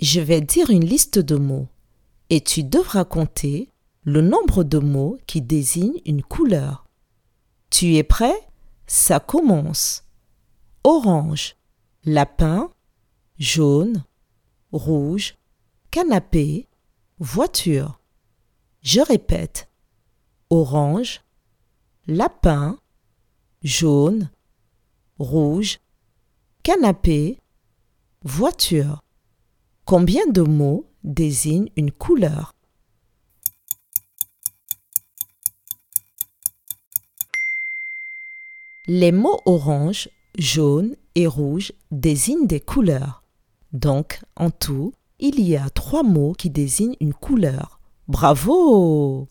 Je vais dire une liste de mots et tu devras compter le nombre de mots qui désignent une couleur. Tu es prêt? Ça commence. Orange, lapin, jaune, rouge, canapé, voiture. Je répète. Orange, lapin, jaune, rouge, canapé, voiture. Combien de mots désignent une couleur? Les mots orange, jaune et rouge désignent des couleurs. Donc, en tout, il y a trois mots qui désignent une couleur. Bravo